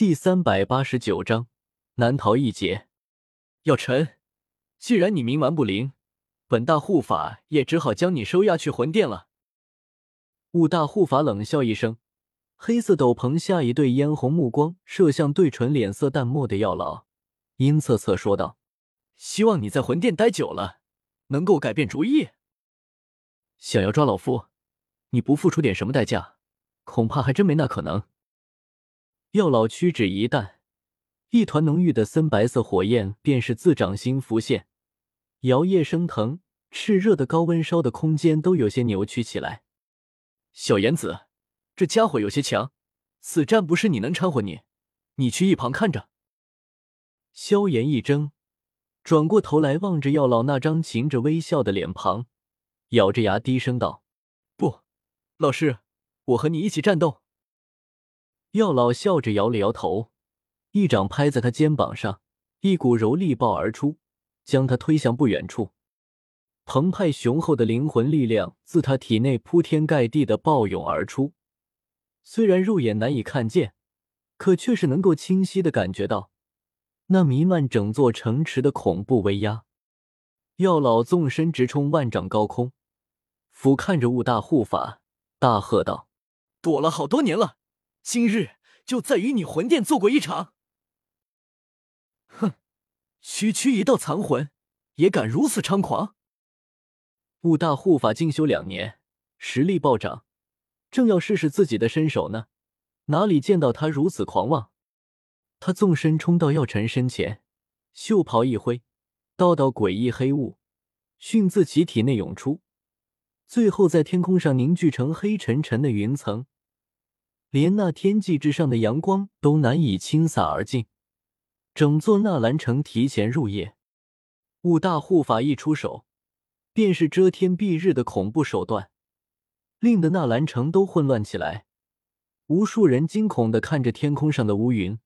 第三百八十九章难逃一劫。药尘，既然你冥顽不灵，本大护法也只好将你收押去魂殿了。雾大护法冷笑一声，黑色斗篷下一对嫣红目光射向对唇脸色淡漠的药老，阴恻恻说道：“希望你在魂殿待久了，能够改变主意。想要抓老夫，你不付出点什么代价，恐怕还真没那可能。”药老屈指一弹，一团浓郁的森白色火焰便是自掌心浮现，摇曳升腾，炽热的高温烧的空间都有些扭曲起来。小妍子，这家伙有些强，此战不是你能掺和你，你去一旁看着。萧炎一怔，转过头来望着药老那张噙着微笑的脸庞，咬着牙低声道：“不，老师，我和你一起战斗。”药老笑着摇了摇头，一掌拍在他肩膀上，一股柔力爆而出，将他推向不远处。澎湃雄厚的灵魂力量自他体内铺天盖地的暴涌而出，虽然肉眼难以看见，可却是能够清晰的感觉到那弥漫整座城池的恐怖威压。药老纵身直冲万丈高空，俯瞰着雾大护法，大喝道：“躲了好多年了！”今日就再与你魂殿做过一场。哼，区区一道残魂，也敢如此猖狂？雾大护法进修两年，实力暴涨，正要试试自己的身手呢，哪里见到他如此狂妄？他纵身冲到药尘身前，袖袍一挥，道道诡异黑雾迅自其体内涌出，最后在天空上凝聚成黑沉沉的云层。连那天际之上的阳光都难以倾洒而尽，整座纳兰城提前入夜。雾大护法一出手，便是遮天蔽日的恐怖手段，令得纳兰城都混乱起来。无数人惊恐的看着天空上的乌云。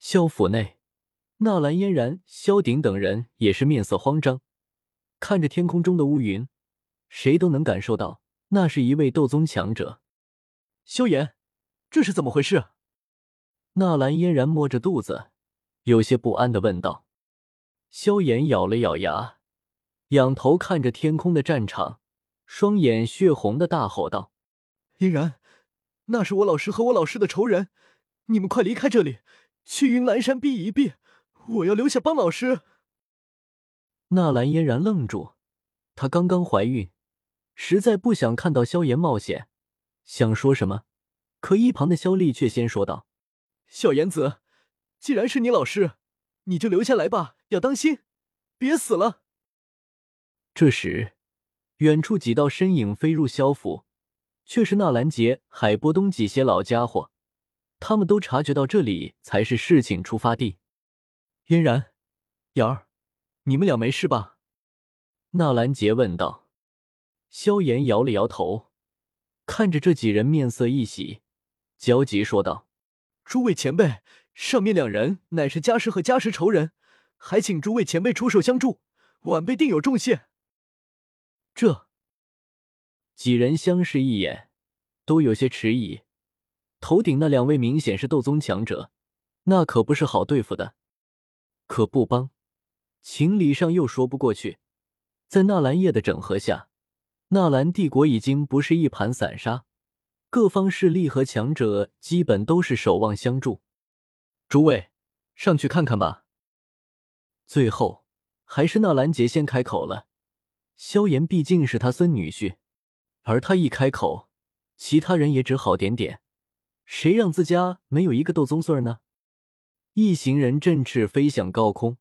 萧府内，纳兰嫣然、萧鼎等人也是面色慌张，看着天空中的乌云，谁都能感受到那是一位斗宗强者。萧炎。这是怎么回事？纳兰嫣然摸着肚子，有些不安的问道。萧炎咬了咬牙，仰头看着天空的战场，双眼血红的大吼道：“嫣然，那是我老师和我老师的仇人，你们快离开这里，去云岚山避一避，我要留下帮老师。”纳兰嫣然愣住，她刚刚怀孕，实在不想看到萧炎冒险，想说什么。可一旁的萧丽却先说道：“小妍子，既然是你老师，你就留下来吧，要当心，别死了。”这时，远处几道身影飞入萧府，却是纳兰杰、海波东几些老家伙。他们都察觉到这里才是事情出发地。嫣然、瑶儿，你们俩没事吧？纳兰杰问道。萧炎摇了摇头，看着这几人，面色一喜。焦急说道：“诸位前辈，上面两人乃是家师和家师仇人，还请诸位前辈出手相助，晚辈定有重谢。”这几人相视一眼，都有些迟疑。头顶那两位明显是斗宗强者，那可不是好对付的。可不帮，情理上又说不过去。在纳兰叶的整合下，纳兰帝国已经不是一盘散沙。各方势力和强者基本都是守望相助，诸位上去看看吧。最后还是纳兰杰先开口了。萧炎毕竟是他孙女婿，而他一开口，其他人也只好点点。谁让自家没有一个斗宗孙儿呢？一行人振翅飞向高空，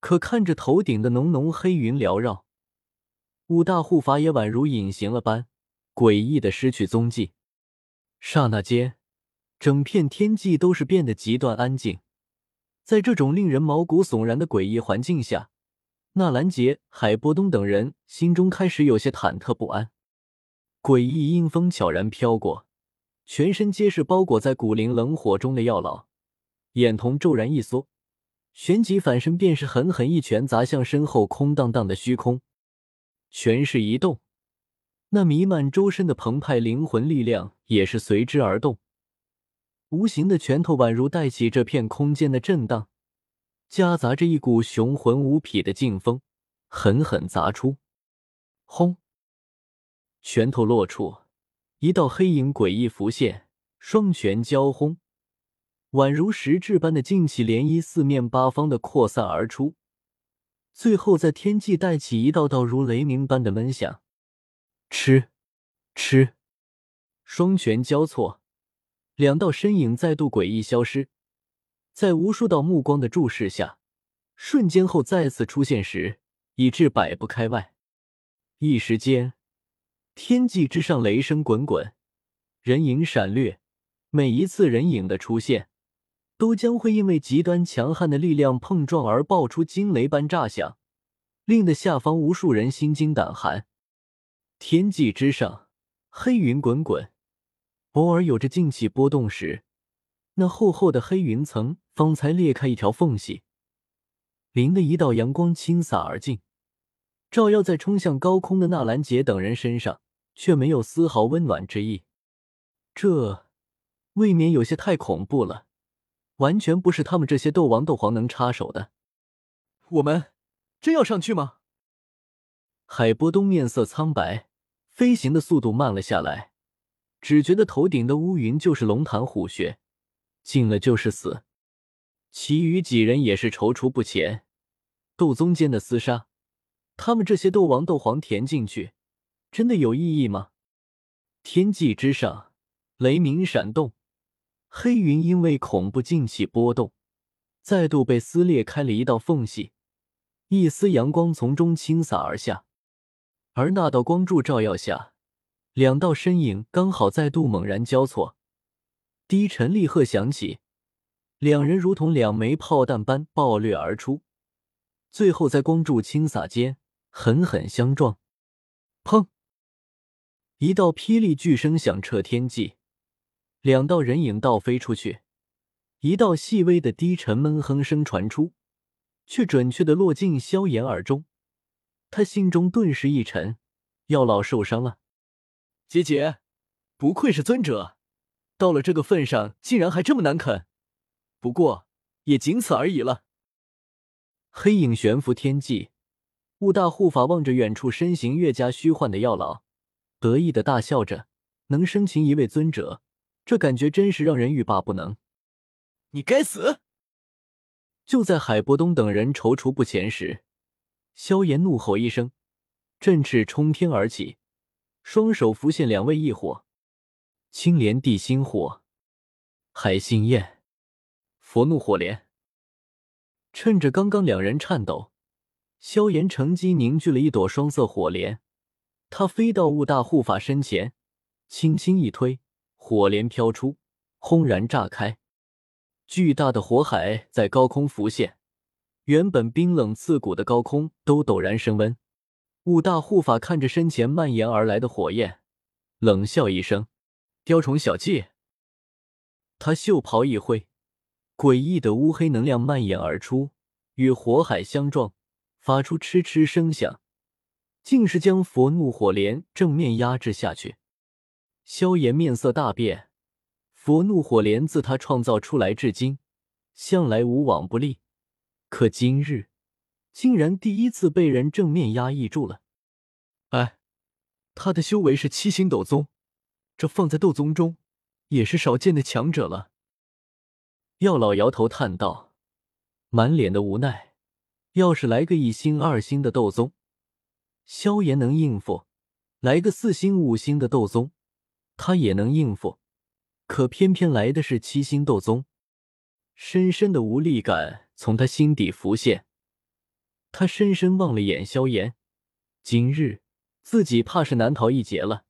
可看着头顶的浓浓黑云缭绕，五大护法也宛如隐形了般。诡异的失去踪迹，刹那间，整片天际都是变得极端安静。在这种令人毛骨悚然的诡异环境下，纳兰杰、海波东等人心中开始有些忐忑不安。诡异阴风悄然飘过，全身皆是包裹在古灵冷火中的药老，眼瞳骤然一缩，旋即反身便是狠狠一拳砸向身后空荡荡的虚空，拳势一动。那弥漫周身的澎湃灵魂力量也是随之而动，无形的拳头宛如带起这片空间的震荡，夹杂着一股雄浑无匹的劲风，狠狠砸出。轰！拳头落处，一道黑影诡异浮现，双拳交轰，宛如实质般的劲气涟漪，四面八方的扩散而出。最后，在天际带起一道道如雷鸣般的闷响，吃，吃，双拳交错，两道身影再度诡异消失，在无数道目光的注视下，瞬间后再次出现时，已至百步开外。一时间，天际之上雷声滚滚，人影闪掠，每一次人影的出现。都将会因为极端强悍的力量碰撞而爆出惊雷般炸响，令得下方无数人心惊胆寒。天际之上，黑云滚滚，偶尔有着静气波动时，那厚厚的黑云层方才裂开一条缝隙，灵的一道阳光倾洒而进，照耀在冲向高空的纳兰杰等人身上，却没有丝毫温暖之意。这未免有些太恐怖了。完全不是他们这些斗王、斗皇能插手的。我们真要上去吗？海波东面色苍白，飞行的速度慢了下来，只觉得头顶的乌云就是龙潭虎穴，进了就是死。其余几人也是踌躇不前。斗宗间的厮杀，他们这些斗王、斗皇填进去，真的有意义吗？天际之上，雷鸣闪动。黑云因为恐怖劲气波动，再度被撕裂开了一道缝隙，一丝阳光从中倾洒而下。而那道光柱照耀下，两道身影刚好再度猛然交错，低沉厉喝响起，两人如同两枚炮弹般爆掠而出，最后在光柱倾洒间狠狠相撞。砰！一道霹雳巨声响彻天际。两道人影倒飞出去，一道细微的低沉闷哼声传出，却准确的落进萧炎耳中。他心中顿时一沉，药老受伤了。姐姐，不愧是尊者，到了这个份上，竟然还这么难啃。不过也仅此而已了。黑影悬浮天际，雾大护法望着远处身形越加虚幻的药老，得意的大笑着，能生擒一位尊者。这感觉真是让人欲罢不能！你该死！就在海波东等人踌躇不前时，萧炎怒吼一声，振翅冲天而起，双手浮现两位异火：青莲地心火、海心焰、佛怒火莲。趁着刚刚两人颤抖，萧炎乘机凝聚了一朵双色火莲，他飞到雾大护法身前，轻轻一推。火莲飘出，轰然炸开，巨大的火海在高空浮现，原本冰冷刺骨的高空都陡然升温。五大护法看着身前蔓延而来的火焰，冷笑一声：“雕虫小技。”他袖袍一挥，诡异的乌黑能量蔓延而出，与火海相撞，发出嗤嗤声响，竟是将佛怒火莲正面压制下去。萧炎面色大变，佛怒火莲自他创造出来至今，向来无往不利，可今日竟然第一次被人正面压抑住了。哎，他的修为是七星斗宗，这放在斗宗中也是少见的强者了。药老摇头叹道，满脸的无奈。要是来个一星、二星的斗宗，萧炎能应付；来个四星、五星的斗宗。他也能应付，可偏偏来的是七星斗宗，深深的无力感从他心底浮现。他深深望了眼萧炎，今日自己怕是难逃一劫了。